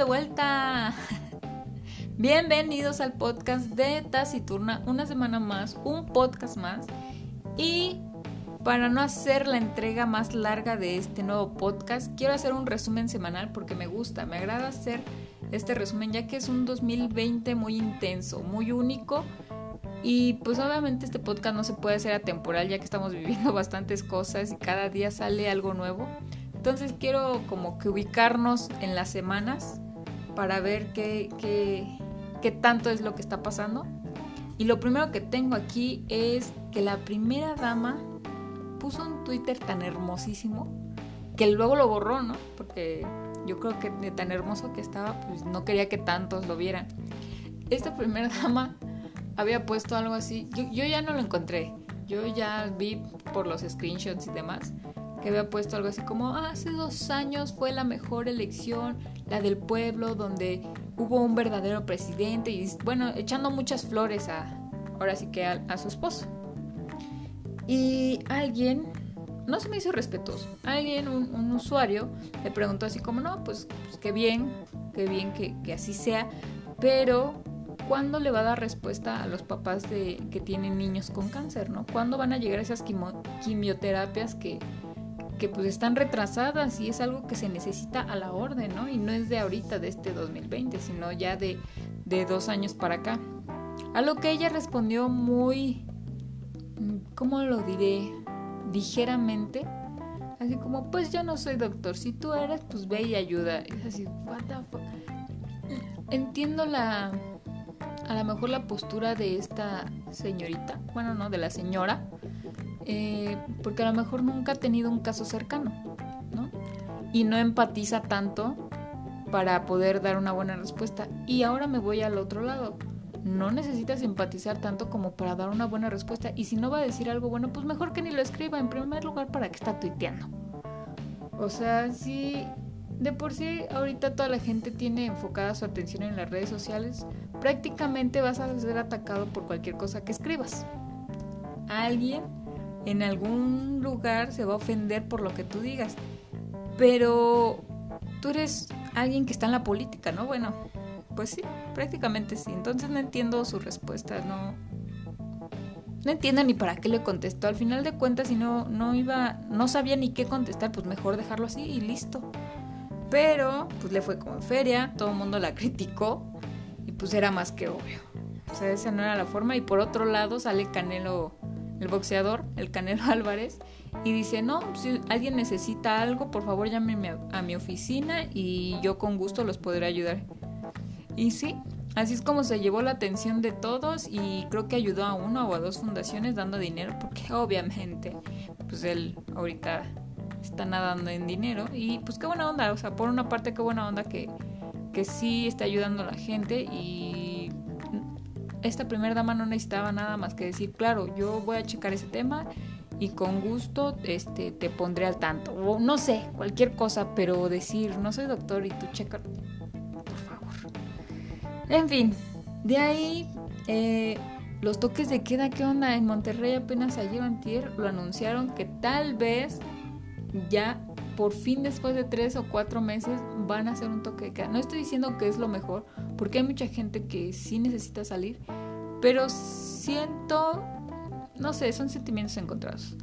De vuelta. Bienvenidos al podcast de Taciturna, una semana más, un podcast más. Y para no hacer la entrega más larga de este nuevo podcast, quiero hacer un resumen semanal porque me gusta, me agrada hacer este resumen ya que es un 2020 muy intenso, muy único. Y pues obviamente este podcast no se puede hacer atemporal ya que estamos viviendo bastantes cosas y cada día sale algo nuevo. Entonces quiero como que ubicarnos en las semanas para ver qué, qué, qué tanto es lo que está pasando. Y lo primero que tengo aquí es que la primera dama puso un Twitter tan hermosísimo que luego lo borró, ¿no? Porque yo creo que de tan hermoso que estaba, pues no quería que tantos lo vieran. Esta primera dama había puesto algo así. Yo, yo ya no lo encontré. Yo ya vi por los screenshots y demás que había puesto algo así como hace dos años fue la mejor elección, la del pueblo, donde hubo un verdadero presidente y bueno, echando muchas flores a, ahora sí que a, su esposo. Y alguien, no se me hizo respetuoso, alguien, un, usuario, le preguntó así como, no, pues, pues qué bien, qué bien que, que, así sea, pero ¿cuándo le va a dar respuesta a los papás de, que tienen niños con cáncer, no? ¿Cuándo van a llegar esas quimioterapias que, que pues están retrasadas y es algo que se necesita a la orden, ¿no? Y no es de ahorita, de este 2020, sino ya de, de dos años para acá. A lo que ella respondió muy ¿cómo lo diré? Ligeramente. Así como, pues yo no soy doctor. Si tú eres, pues ve y ayuda. Es así, what the fuck? Entiendo la. A lo mejor la postura de esta señorita. Bueno, no, de la señora. Eh, porque a lo mejor nunca ha tenido un caso cercano, ¿no? Y no empatiza tanto para poder dar una buena respuesta. Y ahora me voy al otro lado no necesitas empatizar tanto como para dar una buena respuesta. Y si no va a decir algo bueno, pues mejor que ni lo escriba. En primer lugar, para que está tuiteando. O sea, si de por sí ahorita toda la gente tiene enfocada su atención en las redes sociales, prácticamente vas a ser atacado por cualquier cosa que escribas. Alguien en algún lugar se va a ofender por lo que tú digas. Pero tú eres alguien que está en la política, ¿no? Bueno, pues sí, prácticamente sí. Entonces no entiendo su respuesta, no. No entiendo ni para qué le contestó. Al final de cuentas, si no, no iba, no sabía ni qué contestar, pues mejor dejarlo así y listo. Pero, pues le fue como en feria, todo el mundo la criticó y pues era más que obvio. O sea, esa no era la forma. Y por otro lado sale Canelo, el boxeador, el Canelo Álvarez, y dice, no, si alguien necesita algo, por favor llámeme a mi oficina y yo con gusto los podré ayudar. Y sí, así es como se llevó la atención de todos y creo que ayudó a una o a dos fundaciones dando dinero porque obviamente pues él ahorita está nadando en dinero y pues qué buena onda, o sea, por una parte qué buena onda que, que sí está ayudando a la gente y esta primera dama no necesitaba nada más que decir, claro, yo voy a checar ese tema y con gusto este, te pondré al tanto. O no sé, cualquier cosa, pero decir, no soy doctor y tú checa, en fin, de ahí eh, los toques de queda, ¿qué onda? En Monterrey apenas ayer antier lo anunciaron que tal vez ya por fin después de tres o cuatro meses van a hacer un toque de queda. No estoy diciendo que es lo mejor, porque hay mucha gente que sí necesita salir, pero siento, no sé, son sentimientos encontrados.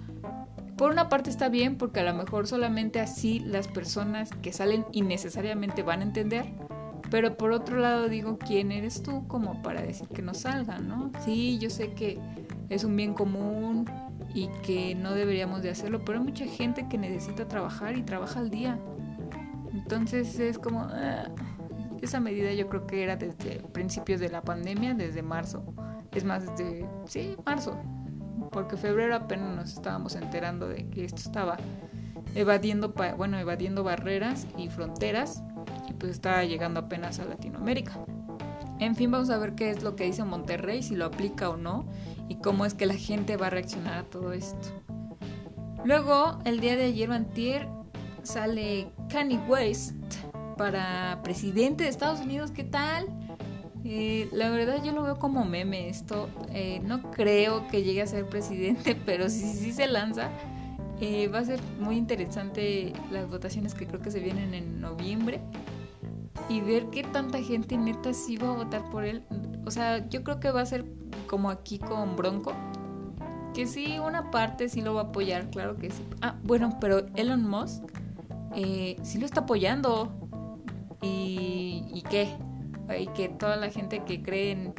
Por una parte está bien porque a lo mejor solamente así las personas que salen innecesariamente van a entender pero por otro lado digo, ¿quién eres tú como para decir que no salgan, no? Sí, yo sé que es un bien común y que no deberíamos de hacerlo, pero hay mucha gente que necesita trabajar y trabaja al día. Entonces es como... Ah, esa medida yo creo que era desde principios de la pandemia, desde marzo. Es más, desde... Sí, marzo. Porque febrero apenas nos estábamos enterando de que esto estaba evadiendo, bueno, evadiendo barreras y fronteras y pues está llegando apenas a Latinoamérica. En fin, vamos a ver qué es lo que dice Monterrey, si lo aplica o no y cómo es que la gente va a reaccionar a todo esto. Luego, el día de ayer antier sale Kanye West para presidente de Estados Unidos. ¿Qué tal? Eh, la verdad yo lo veo como meme esto. Eh, no creo que llegue a ser presidente, pero si sí, se lanza, eh, va a ser muy interesante las votaciones que creo que se vienen en noviembre. Y ver qué tanta gente neta sí va a votar por él. O sea, yo creo que va a ser como aquí con Bronco. Que sí, una parte sí lo va a apoyar, claro que sí. Ah, bueno, pero Elon Musk sí lo está apoyando. ¿Y, ¿y qué? y que toda la gente que cree en,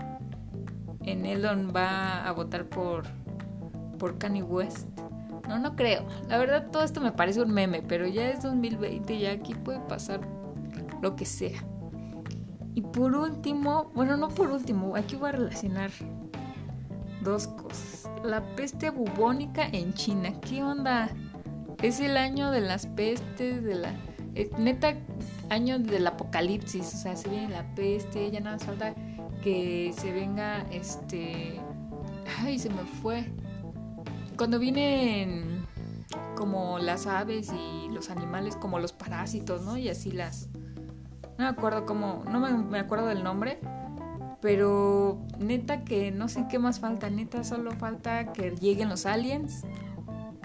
en Elon va a votar por, por Kanye West. No, no creo. La verdad todo esto me parece un meme, pero ya es 2020 y aquí puede pasar lo que sea. Y por último, bueno, no por último, aquí voy a relacionar dos cosas. La peste bubónica en China. ¿Qué onda? Es el año de las pestes, de la... Eh, neta, año del apocalipsis, o sea, se viene la peste, ya nada más falta que se venga este... Ay, se me fue. Cuando vienen como las aves y los animales, como los parásitos, ¿no? Y así las... No me acuerdo cómo, no me, me acuerdo del nombre, pero neta que no sé qué más falta, neta solo falta que lleguen los aliens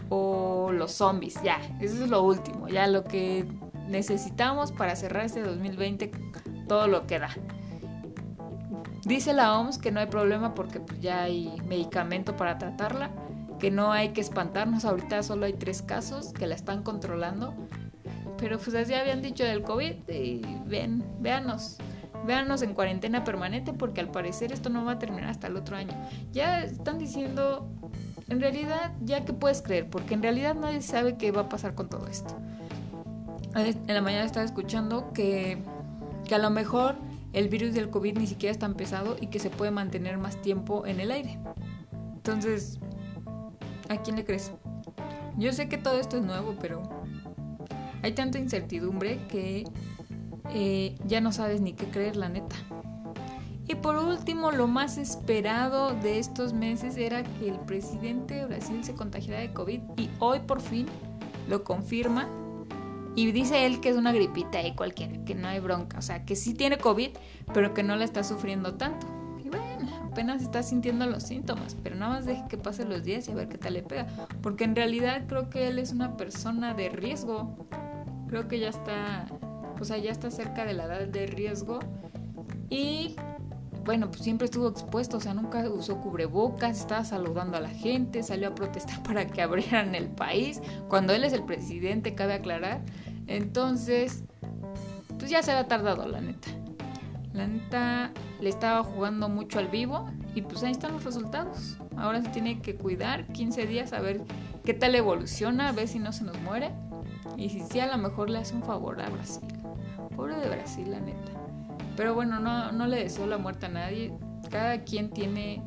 o los zombies, ya, eso es lo último, ya lo que necesitamos para cerrar este 2020 todo lo que da. Dice la OMS que no hay problema porque pues, ya hay medicamento para tratarla, que no hay que espantarnos, ahorita solo hay tres casos que la están controlando, pero pues así habían dicho del COVID y ven, véanos, véanos en cuarentena permanente porque al parecer esto no va a terminar hasta el otro año. Ya están diciendo, en realidad, ya que puedes creer, porque en realidad nadie sabe qué va a pasar con todo esto en la mañana estaba escuchando que, que a lo mejor el virus del COVID ni siquiera es tan pesado y que se puede mantener más tiempo en el aire. Entonces, ¿a quién le crees? Yo sé que todo esto es nuevo, pero hay tanta incertidumbre que eh, ya no sabes ni qué creer, la neta. Y por último, lo más esperado de estos meses era que el presidente de Brasil se contagiara de COVID y hoy por fin lo confirma y dice él que es una gripita y cualquiera, que no hay bronca. O sea, que sí tiene COVID, pero que no la está sufriendo tanto. Y bueno, apenas está sintiendo los síntomas, pero nada más deje que pasen los días y a ver qué tal le pega. Porque en realidad creo que él es una persona de riesgo. Creo que ya está, o sea, ya está cerca de la edad de riesgo. Y bueno, pues siempre estuvo expuesto, o sea, nunca usó cubrebocas, estaba saludando a la gente, salió a protestar para que abrieran el país, cuando él es el presidente, cabe aclarar. Entonces, pues ya se había tardado, la neta. La neta le estaba jugando mucho al vivo y pues ahí están los resultados. Ahora se tiene que cuidar 15 días a ver qué tal evoluciona, a ver si no se nos muere. Y si sí, a lo mejor le hace un favor a Brasil. Pobre de Brasil, la neta. Pero bueno, no, no le deseo la muerte a nadie. Cada quien tiene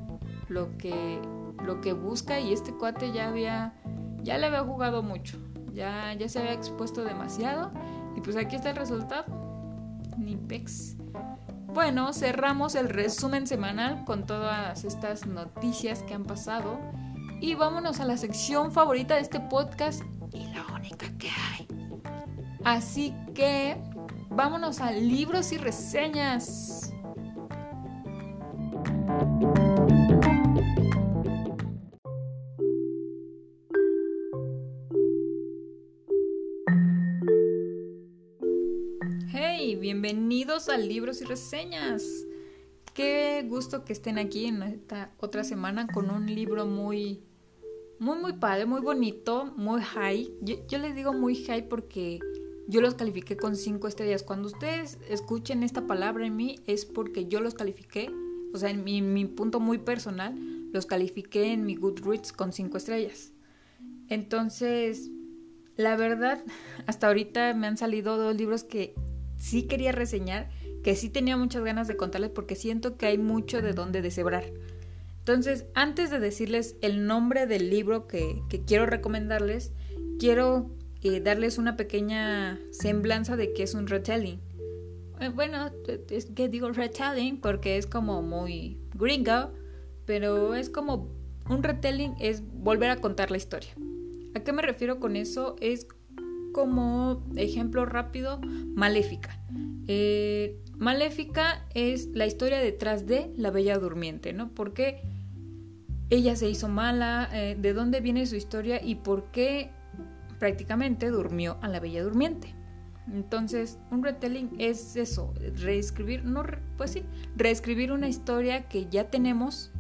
lo que, lo que busca y este cuate ya había, ya le había jugado mucho ya, ya se había expuesto demasiado y pues aquí está el resultado. Ni pex. Bueno, cerramos el resumen semanal con todas estas noticias que han pasado y vámonos a la sección favorita de este podcast y la única que hay. Así que vámonos a libros y reseñas. bienvenidos a Libros y Reseñas. Qué gusto que estén aquí en esta otra semana con un libro muy, muy, muy padre, muy bonito, muy high. Yo, les digo muy high porque yo los califiqué con cinco estrellas. Cuando ustedes escuchen esta palabra en mí es porque yo los califiqué, o sea, en mi, punto muy personal, los califiqué en mi Goodreads con cinco estrellas. Entonces, la verdad, hasta ahorita me han salido dos libros que sí quería reseñar, que sí tenía muchas ganas de contarles porque siento que hay mucho de dónde deshebrar. Entonces, antes de decirles el nombre del libro que, quiero recomendarles, quiero eh, darles una pequeña semblanza de que es un retelling. Eh, bueno, es que digo retelling porque es como muy gringo, pero es como un retelling es volver a contar la historia. ¿A qué me refiero con eso? Es como ejemplo rápido, Maléfica. Eh, Maléfica es la historia detrás de la Bella Durmiente, ¿no? Porque ella se hizo mala, eh, de dónde viene su historia y por qué prácticamente durmió a la Bella Durmiente. Entonces, un retelling es eso, reescribir, no, pues sí, reescribir una historia que ya tenemos.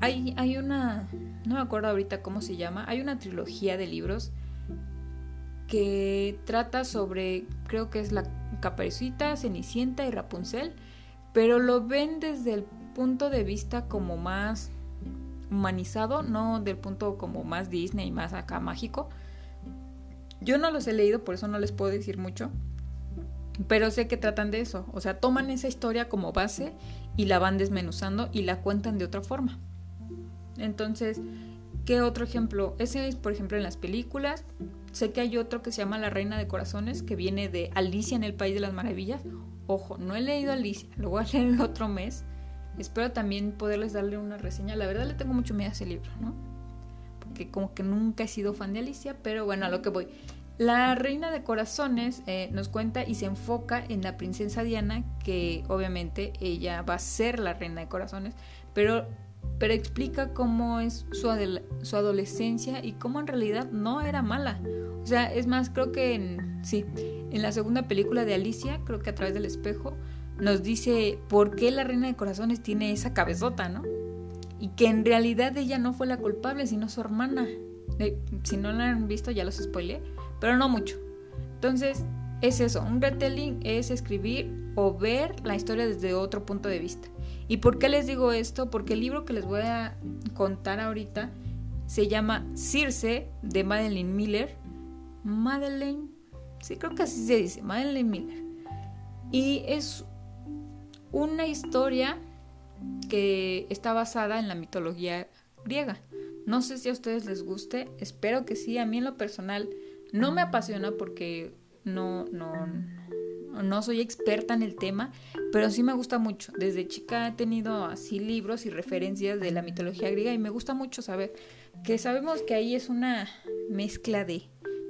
Hay, hay una, no me acuerdo ahorita cómo se llama, hay una trilogía de libros que trata sobre, creo que es la Caperucita, Cenicienta y Rapunzel, pero lo ven desde el punto de vista como más humanizado, no del punto como más Disney, más acá mágico. Yo no los he leído, por eso no les puedo decir mucho, pero sé que tratan de eso, o sea, toman esa historia como base y la van desmenuzando y la cuentan de otra forma. Entonces, ¿qué otro ejemplo? Ese es, por ejemplo, en las películas. Sé que hay otro que se llama La Reina de Corazones, que viene de Alicia en el País de las Maravillas. Ojo, no he leído Alicia, lo voy a leer el otro mes. Espero también poderles darle una reseña. La verdad le tengo mucho miedo a ese libro, ¿no? Porque como que nunca he sido fan de Alicia, pero bueno, a lo que voy. La Reina de Corazones eh, nos cuenta y se enfoca en la princesa Diana, que obviamente ella va a ser la Reina de Corazones, pero pero explica cómo es su, su, adolescencia y cómo en realidad no era mala. O sea, es más, creo que en, sí, en la segunda película de Alicia, creo que a través del espejo, nos dice por qué la reina de corazones tiene esa cabezota, ¿no? Y que en realidad ella no fue la culpable, sino su hermana. Eh, si no la han visto, ya los spoilé, pero no mucho. Entonces, es eso, un retelling es escribir o ver la historia desde otro punto de vista. ¿Y por qué les digo esto? Porque el libro que les voy a contar ahorita se llama Circe de Madeleine Miller. Madeleine, sí, creo que así se dice, Madeleine Miller. Y es una historia que está basada en la mitología griega. No sé si a ustedes les guste, espero que sí. A mí en lo personal no me apasiona porque no, no, no soy experta en el tema, pero sí me gusta mucho. Desde chica he tenido así libros y referencias de la mitología griega y me gusta mucho saber que sabemos que ahí es una mezcla de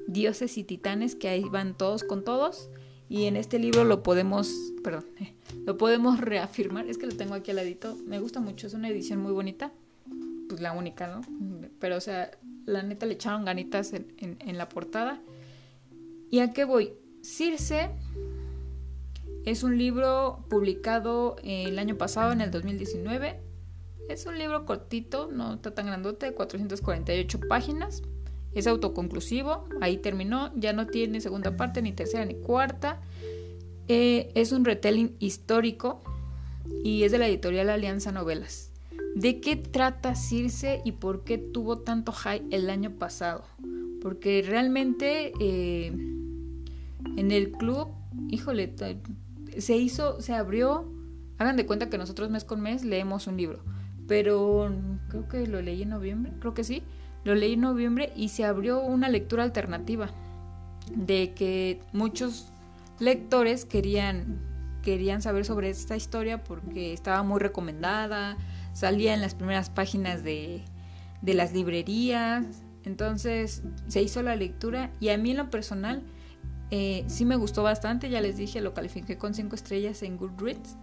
dioses y titanes que ahí van todos con todos y en este libro lo podemos, perdón, lo podemos reafirmar. Es que lo tengo aquí al ladito. Me gusta mucho, es una edición muy bonita. Pues la única, ¿no? Pero o sea, la neta le echaron ganitas en, la portada. ¿Y a qué voy? Circe es un libro publicado el año pasado, en el 2019. Es un libro cortito, no está tan grandote, 448 páginas. Es autoconclusivo, ahí terminó, ya no tiene segunda parte, ni tercera, ni cuarta. Eh, es un retelling histórico y es de la editorial Alianza Novelas. ¿De qué trata Circe y por qué tuvo tanto hype el año pasado? Porque realmente eh, en el club, híjole, se hizo, se abrió, hagan de cuenta que nosotros mes con mes leemos un libro, pero creo que lo leí en noviembre, creo que sí, lo leí en noviembre y se abrió una lectura alternativa de que muchos lectores querían querían saber sobre esta historia porque estaba muy recomendada, salía en las primeras páginas de, de las librerías, entonces se hizo la lectura y a mí en lo personal eh, sí me gustó bastante, ya les dije, lo califiqué con 5 estrellas en Goodreads.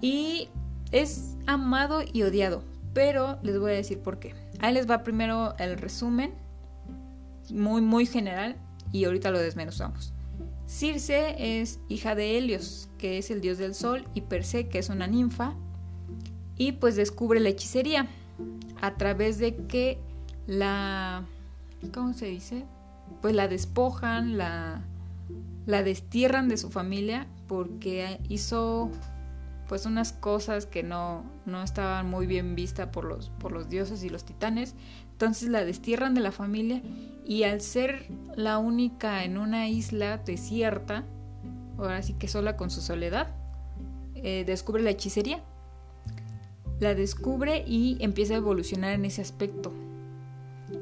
Y es amado y odiado, pero les voy a decir por qué. Ahí les va primero el resumen, muy, muy general, y ahorita lo desmenuzamos. Circe es hija de Helios, que es el dios del sol, y Perse, que es una ninfa, y pues descubre la hechicería a través de que la... ¿Cómo se dice? pues la despojan, la, la destierran de su familia porque hizo pues unas cosas que no, no estaban muy bien vistas por los, por los dioses y los titanes. Entonces la destierran de la familia y al ser la única en una isla desierta, ahora sí que sola con su soledad, eh, descubre la hechicería. La descubre y empieza a evolucionar en ese aspecto.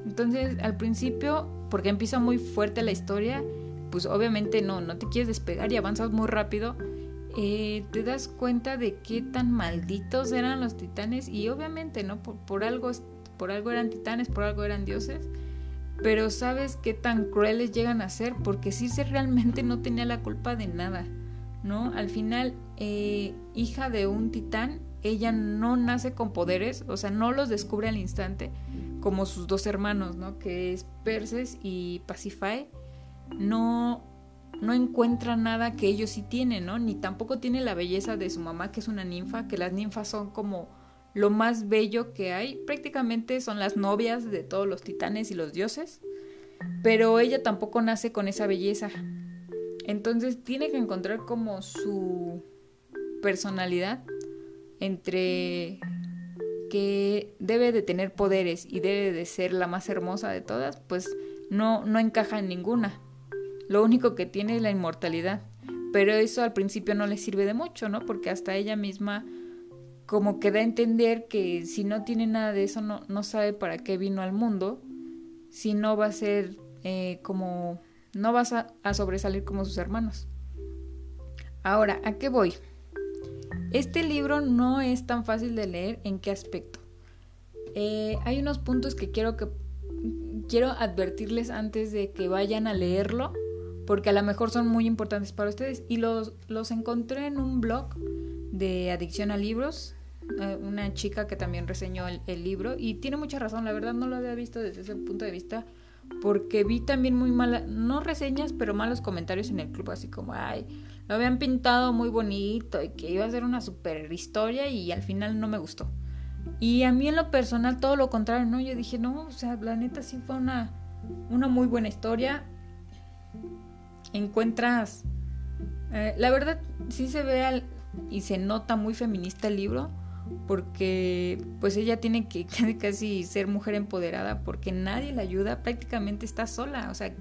Entonces al principio porque empieza muy fuerte la historia, pues obviamente no, no te quieres despegar y avanzas muy rápido, eh, te das cuenta de qué tan malditos eran los titanes y obviamente, ¿no? Por, algo, por algo eran titanes, por algo eran dioses, pero sabes qué tan crueles llegan a ser porque Circe realmente no tenía la culpa de nada, ¿no? Al final, eh, hija de un titán, ella no nace con poderes, o sea, no los descubre al instante, como sus dos hermanos, ¿no? Que es Perses y Pasiphae. No, no encuentra nada que ellos sí tienen, ¿no? Ni tampoco tiene la belleza de su mamá, que es una ninfa, que las ninfas son como lo más bello que hay. Prácticamente son las novias de todos los titanes y los dioses. Pero ella tampoco nace con esa belleza. Entonces tiene que encontrar como su personalidad entre que debe de tener poderes y debe de ser la más hermosa de todas, pues no, no encaja en ninguna. Lo único que tiene es la inmortalidad. Pero eso al principio no le sirve de mucho, ¿no? Porque hasta ella misma como que da a entender que si no tiene nada de eso no, no sabe para qué vino al mundo, si no va a ser eh, como... no vas a, a sobresalir como sus hermanos. Ahora, ¿a qué voy? Este libro no es tan fácil de leer. ¿En qué aspecto? Eh, hay unos puntos que quiero que quiero advertirles antes de que vayan a leerlo, porque a lo mejor son muy importantes para ustedes. Y los, los encontré en un blog de adicción a libros, eh, una chica que también reseñó el, el, libro, y tiene mucha razón, la verdad no lo había visto desde ese punto de vista, porque vi también muy malas, no reseñas, pero malos comentarios en el club, así como, ay, lo habían pintado muy bonito y que iba a ser una super historia y al final no me gustó. Y a mí en lo personal todo lo contrario, ¿no? Yo dije, no, o sea, la neta sí fue una, una muy buena historia. Encuentras... Eh, la verdad sí se ve y se nota muy feminista el libro porque pues ella tiene que casi ser mujer empoderada porque nadie la ayuda, prácticamente está sola, o sea,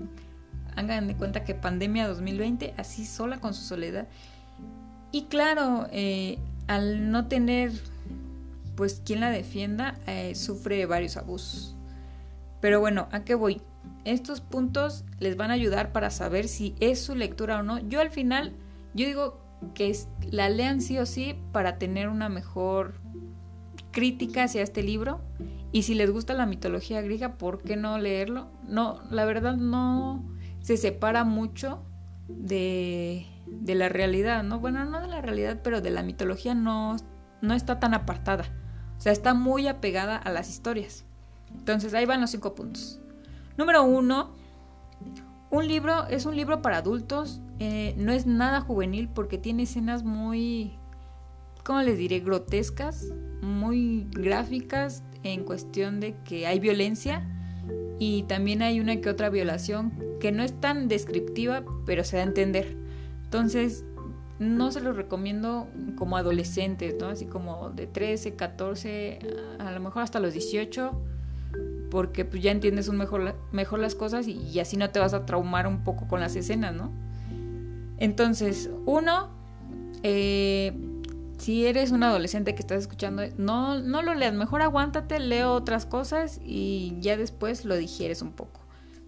hagan de cuenta que pandemia 2020, así sola con su soledad. Y claro, eh, al no tener pues quien la defienda, eh, sufre varios abusos. Pero bueno, ¿a qué voy? Estos puntos les van a ayudar para saber si es su lectura o no. Yo al final, yo digo que la lean sí o sí para tener una mejor crítica hacia este libro. Y si les gusta la mitología griega, ¿por qué no leerlo? No, la verdad no se separa mucho de, de la realidad, ¿no? Bueno, no de la realidad, pero de la mitología no, no está tan apartada. O sea, está muy apegada a las historias. Entonces, ahí van los cinco puntos. Número uno, un libro es un libro para adultos. Eh, no es nada juvenil porque tiene escenas muy, ¿cómo les diré? Grotescas, muy gráficas en cuestión de que hay violencia y también hay una que otra violación que no es tan descriptiva, pero se da a entender. Entonces, no se lo recomiendo como adolescentes, ¿no? Así como de 13, 14, a lo mejor hasta los 18, porque pues ya entiendes un mejor, mejor las cosas y, así no te vas a traumar un poco con las escenas, ¿no? Entonces, uno, eh, si eres un adolescente que estás escuchando, no, no lo leas, mejor aguántate, leo otras cosas y ya después lo digieres un poco.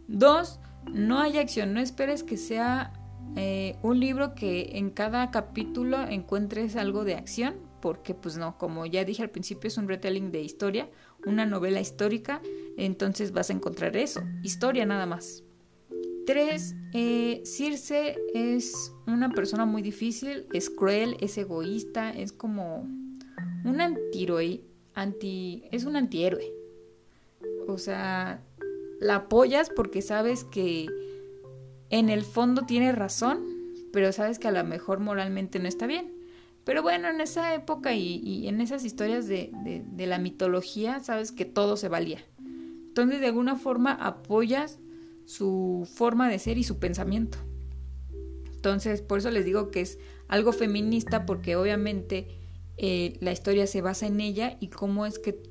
Dos, no hay acción, no esperes que sea eh, un libro que en cada capítulo encuentres algo de acción, porque pues no, como ya dije al principio es un retelling de historia, una novela histórica, entonces vas a encontrar eso, historia nada más. Eh, Circe es una persona muy difícil, es cruel, es egoísta, es como un antihéroe, anti, es un antihéroe. O sea, la apoyas porque sabes que en el fondo tiene razón, pero sabes que a lo mejor moralmente no está bien. Pero bueno, en esa época y, en esas historias de, de, la mitología, sabes que todo se valía. Entonces, de alguna forma, apoyas su forma de ser y su pensamiento. Entonces, por eso les digo que es algo feminista, porque obviamente eh, la historia se basa en ella y cómo es que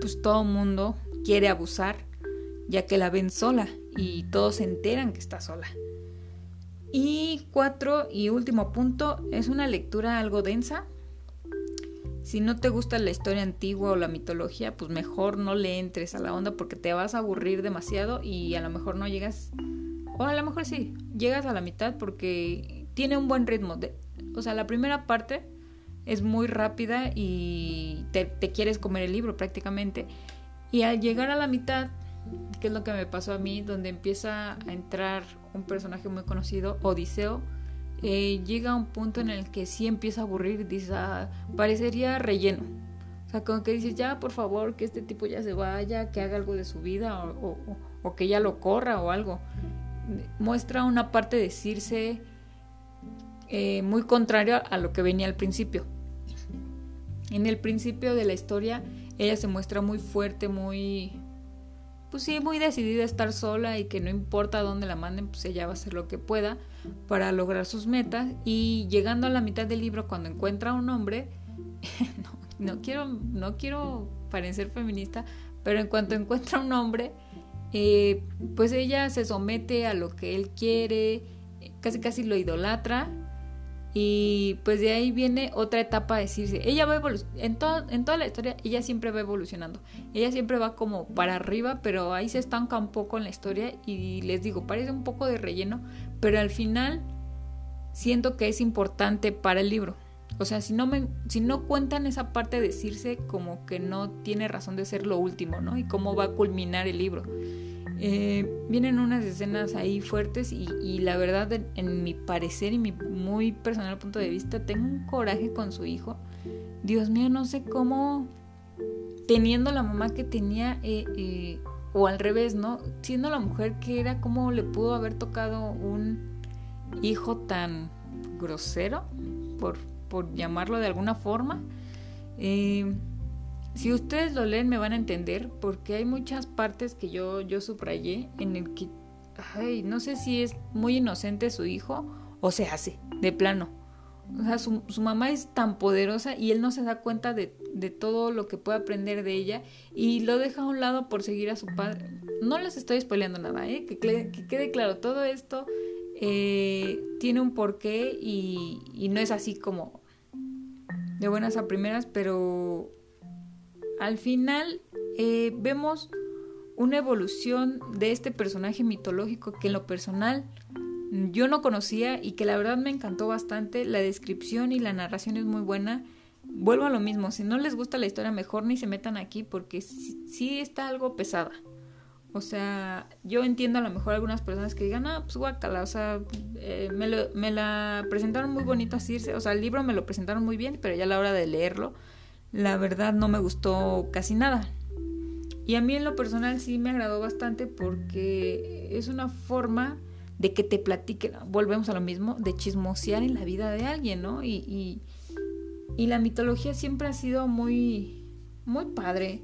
pues todo mundo quiere abusar ya que la ven sola y todos se enteran que está sola. Y cuatro y último punto, es una lectura algo densa. Si no te gusta la historia antigua o la mitología, pues mejor no le entres a la onda porque te vas a aburrir demasiado y a lo mejor no llegas, o a lo mejor sí, llegas a la mitad porque tiene un buen ritmo. De, o sea, la primera parte es muy rápida y te, te quieres comer el libro prácticamente. Y al llegar a la mitad, que es lo que me pasó a mí, donde empieza a entrar un personaje muy conocido, Odiseo, eh, llega a un punto en el que sí empieza a aburrir, dice, ah, parecería relleno. O sea, como que dices, ya, por favor, que este tipo ya se vaya, que haga algo de su vida o, que ya lo corra o algo. Muestra una parte de Circe eh, muy contraria a lo que venía al principio. En el principio de la historia, ella se muestra muy fuerte, muy pues sí, muy decidida a estar sola y que no importa dónde la manden, pues ella va a hacer lo que pueda para lograr sus metas. Y llegando a la mitad del libro, cuando encuentra a un hombre, no, no, quiero, no quiero parecer feminista, pero en cuanto encuentra a un hombre, eh, pues ella se somete a lo que él quiere, casi casi lo idolatra y pues de ahí viene otra etapa a decirse, ella va en, en toda la historia, ella siempre va evolucionando, ella siempre va como para arriba, pero ahí se estanca un poco en la historia y les digo, parece un poco de relleno, pero al final siento que es importante para el libro. O sea, si no, me, si no cuentan esa parte de decirse como que no tiene razón de ser lo último, ¿no? Y cómo va a culminar el libro. Eh, vienen unas escenas ahí fuertes y, la verdad, en, mi parecer y mi muy personal punto de vista, tengo un coraje con su hijo. Dios mío, no sé cómo, teniendo la mamá que tenía, eh, eh, o al revés, ¿no? Siendo la mujer que era, ¿cómo le pudo haber tocado un hijo tan grosero, por, por llamarlo de alguna forma? Eh, si ustedes lo leen me van a entender porque hay muchas partes que yo, yo subrayé en el que, ay, no sé si es muy inocente su hijo o se hace, de plano. O sea, su, mamá es tan poderosa y él no se da cuenta de, todo lo que puede aprender de ella y lo deja a un lado por seguir a su padre. No les estoy spoileando nada, ¿eh? que, quede claro, todo esto eh, tiene un porqué y, y no es así como de buenas a primeras, pero al final eh, vemos una evolución de este personaje mitológico que en lo personal yo no conocía y que la verdad me encantó bastante. La descripción y la narración es muy buena. Vuelvo a lo mismo, si no les gusta la historia mejor ni se metan aquí porque sí, está algo pesada. O sea, yo entiendo a lo mejor algunas personas que digan, ah, pues guacala, o sea, eh, me, me, la presentaron muy bonito así, o sea, el libro me lo presentaron muy bien, pero ya a la hora de leerlo, la verdad no me gustó casi nada. Y a mí en lo personal sí me agradó bastante porque es una forma de que te platiquen, volvemos a lo mismo, de chismosear en la vida de alguien, ¿no? Y, y, la mitología siempre ha sido muy, muy padre.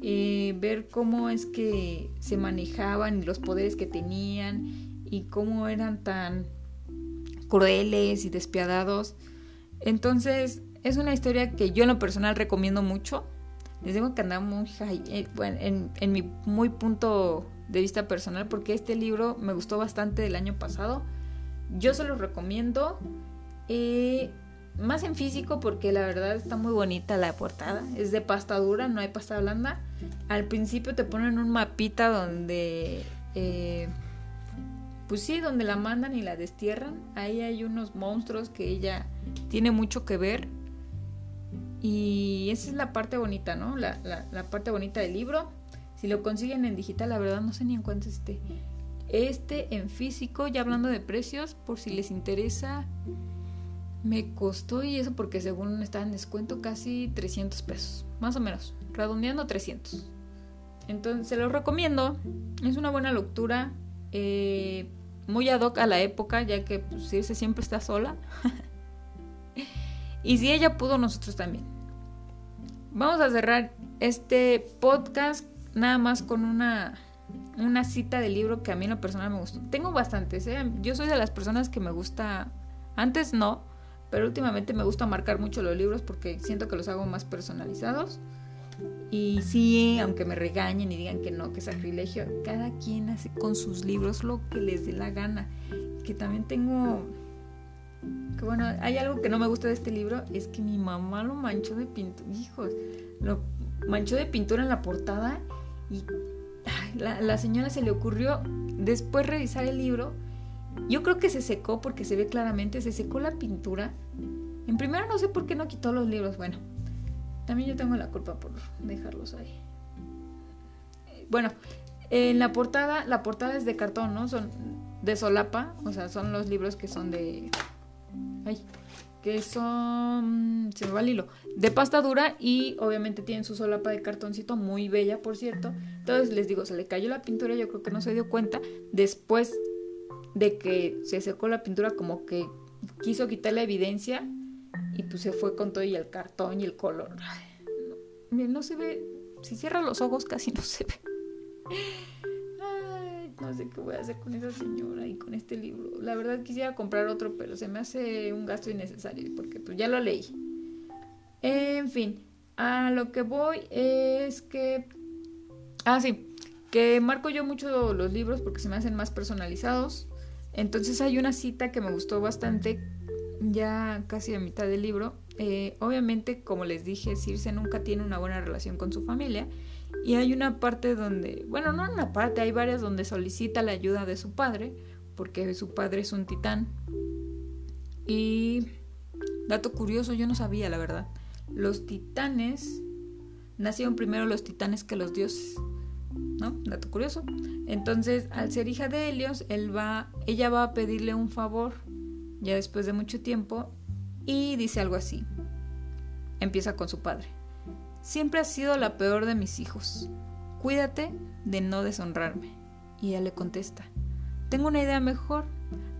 Eh, ver cómo es que se manejaban y los poderes que tenían y cómo eran tan crueles y despiadados. Entonces, es una historia que yo en lo personal recomiendo mucho. Les digo que anda muy eh, en, mi muy punto de vista personal porque este libro me gustó bastante del año pasado. Yo se los recomiendo. Eh, más en físico porque la verdad está muy bonita la portada. Es de pasta dura, no hay pasta blanda. Al principio te ponen un mapita donde... Eh, pues sí, donde la mandan y la destierran. Ahí hay unos monstruos que ella tiene mucho que ver. Y esa es la parte bonita, ¿no? La, la, parte bonita del libro. Si lo consiguen en digital, la verdad no sé ni en cuánto esté. Este en físico, ya hablando de precios, por si les interesa, me costó, y eso porque según está en descuento, casi 300 pesos. Más o menos, redondeando 300. Entonces se los recomiendo. Es una buena lectura. Eh, muy ad hoc a la época, ya que pues, siempre está sola. Y si ella pudo, nosotros también. Vamos a cerrar este podcast nada más con una, una cita de libro que a mí en lo personal me gustó. Tengo bastantes, ¿eh? Yo soy de las personas que me gusta, antes no, pero últimamente me gusta marcar mucho los libros porque siento que los hago más personalizados. Y sí, aunque me regañen y digan que no, que sacrilegio, cada quien hace con sus libros lo que les dé la gana. Que también tengo Que bueno, hay algo que no me gusta de este libro, es que mi mamá lo manchó de pintura, hijos, lo manchó de pintura en la portada y la, señora se le ocurrió después revisar el libro. Yo creo que se secó porque se ve claramente, se secó la pintura. En primera no sé por qué no quitó los libros, bueno, también yo tengo la culpa por dejarlos ahí. Bueno, en la portada, la portada es de cartón, ¿no? Son de solapa, o sea, son los libros que son de... Ay, que son... Se me va el hilo. De pasta dura y obviamente tienen su solapa de cartoncito, muy bella, por cierto. Entonces les digo, se le cayó la pintura, yo creo que no se dio cuenta. Después de que se secó la pintura, como que quiso quitar la evidencia y pues se fue con todo y el cartón y el color. no, no se ve, si cierra los ojos casi no se ve. No sé qué voy a hacer con esa señora y con este libro. La verdad quisiera comprar otro, pero se me hace un gasto innecesario porque pues ya lo leí. En fin, a lo que voy es que... Ah, sí, que marco yo mucho los libros porque se me hacen más personalizados. Entonces hay una cita que me gustó bastante, ya casi a mitad del libro. Eh, obviamente, como les dije, Circe nunca tiene una buena relación con su familia y hay una parte donde, bueno, no una parte, hay varias donde solicita la ayuda de su padre, porque su padre es un titán. Y, dato curioso, yo no sabía la verdad, los titanes, nacieron primero los titanes que los dioses. ¿No? Dato curioso. Entonces, al ser hija de Helios, él va, ella va a pedirle un favor, ya después de mucho tiempo, y dice algo así. Empieza con su padre. Siempre has sido la peor de mis hijos. Cuídate de no deshonrarme. Y ella le contesta, tengo una idea mejor.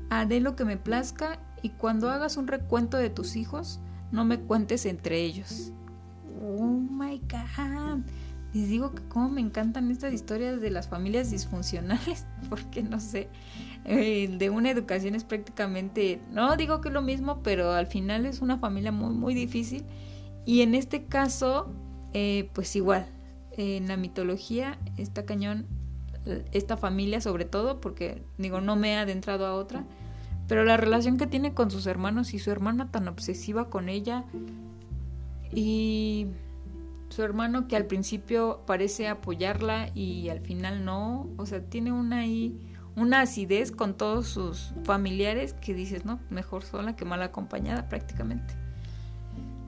Haré lo que me plazca y cuando hagas un recuento de tus hijos, no me cuentes entre ellos. Oh my god. Les digo que como me encantan estas historias de las familias disfuncionales, porque no sé, eh, de una educación es prácticamente, no digo que lo mismo, pero al final es una familia muy, muy difícil. Y en este caso, eh, pues igual, en la mitología está cañón esta familia sobre todo, porque digo, no me he adentrado a otra, pero la relación que tiene con sus hermanos y su hermana tan obsesiva con ella y su hermano que al principio parece apoyarla y al final no, o sea, tiene una ahí una acidez con todos sus familiares que dices, no, mejor sola que mal acompañada prácticamente.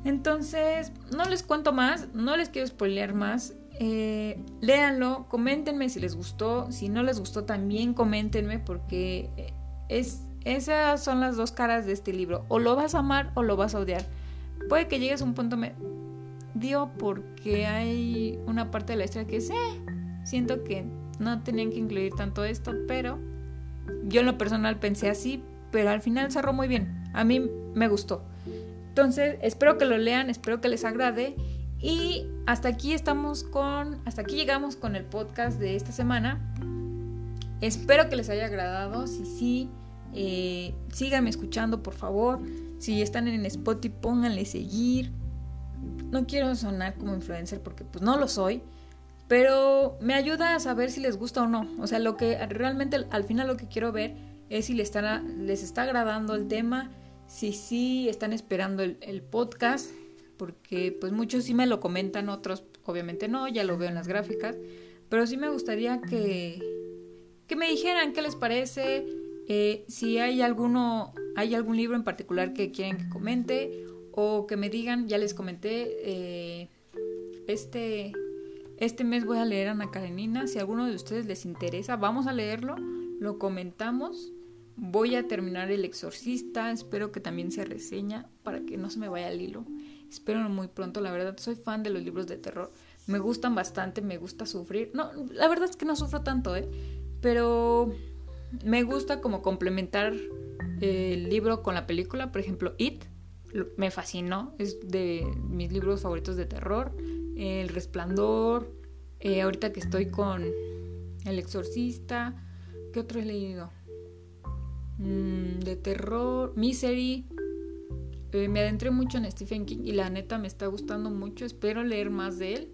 Entonces, no les cuento más, no les quiero spoilear más. Eh, léanlo, coméntenme si les gustó, si no les gustó también coméntenme porque es, esas son las dos caras de este libro. O lo vas a amar o lo vas a odiar. Puede que llegues a un punto medio porque hay una parte de la historia que es, eh, siento que no tenían que incluir tanto esto, pero yo en lo personal pensé así, pero al final cerró muy bien. A mí me gustó. Entonces, espero que lo lean, espero que les agrade. Y hasta aquí estamos con, hasta aquí llegamos con el podcast de esta semana. Espero que les haya agradado. Si sí, eh, síganme escuchando, por favor. Si están en Spotify, pónganle seguir. No quiero sonar como influencer porque pues no lo soy. Pero me ayuda a saber si les gusta o no. O sea, lo que realmente al final lo que quiero ver es si les está, les está agradando el tema si sí están esperando el, podcast, porque pues muchos sí me lo comentan, otros obviamente no, ya lo veo en las gráficas, pero sí me gustaría que, que me dijeran qué les parece, eh, si hay alguno, hay algún libro en particular que quieren que comente, o que me digan, ya les comenté, eh, este, este mes voy a leer a Ana Karenina, si alguno de ustedes les interesa, vamos a leerlo, lo comentamos Voy a terminar El Exorcista, espero que también sea reseña para que no se me vaya el hilo. Espero muy pronto, la verdad soy fan de los libros de terror. Me gustan bastante, me gusta sufrir. No, la verdad es que no sufro tanto, ¿eh? Pero me gusta como complementar el libro con la película, por ejemplo, It me fascinó, es de mis libros favoritos de terror. El Resplandor, eh, ahorita que estoy con El Exorcista, ¿qué otro he leído? Mm, de terror, Misery. Eh, me adentré mucho en Stephen King y la neta me está gustando mucho. Espero leer más de él.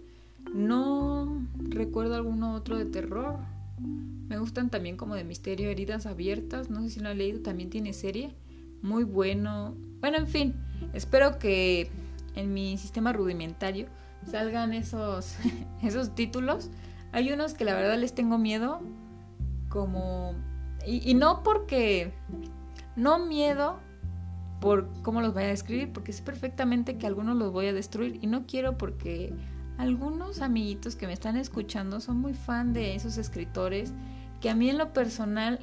No recuerdo alguno otro de terror. Me gustan también como de misterio, heridas abiertas. No sé si lo han leído, también tiene serie. muy bueno. Bueno, en fin, espero que en mi sistema rudimentario salgan esos, esos títulos. Hay unos que la verdad les tengo miedo, como... Y, no porque... No miedo por cómo los vaya a describir, porque sé perfectamente que algunos los voy a destruir y no quiero porque algunos amiguitos que me están escuchando son muy fan de esos escritores que a mí en lo personal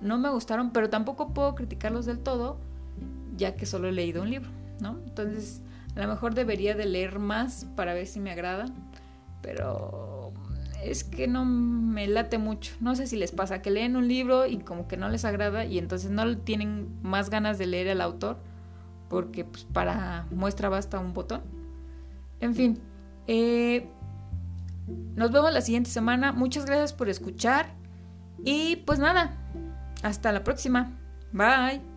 no me gustaron, pero tampoco puedo criticarlos del todo, ya que solo he leído un libro, ¿no? Entonces, a lo mejor debería de leer más para ver si me agradan, pero es que no me late mucho. No sé si les pasa que leen un libro y como que no les agrada y entonces no tienen más ganas de leer al autor, porque pues para muestra basta un botón. En fin, eh, nos vemos la siguiente semana. Muchas gracias por escuchar. Y pues nada, hasta la próxima. Bye.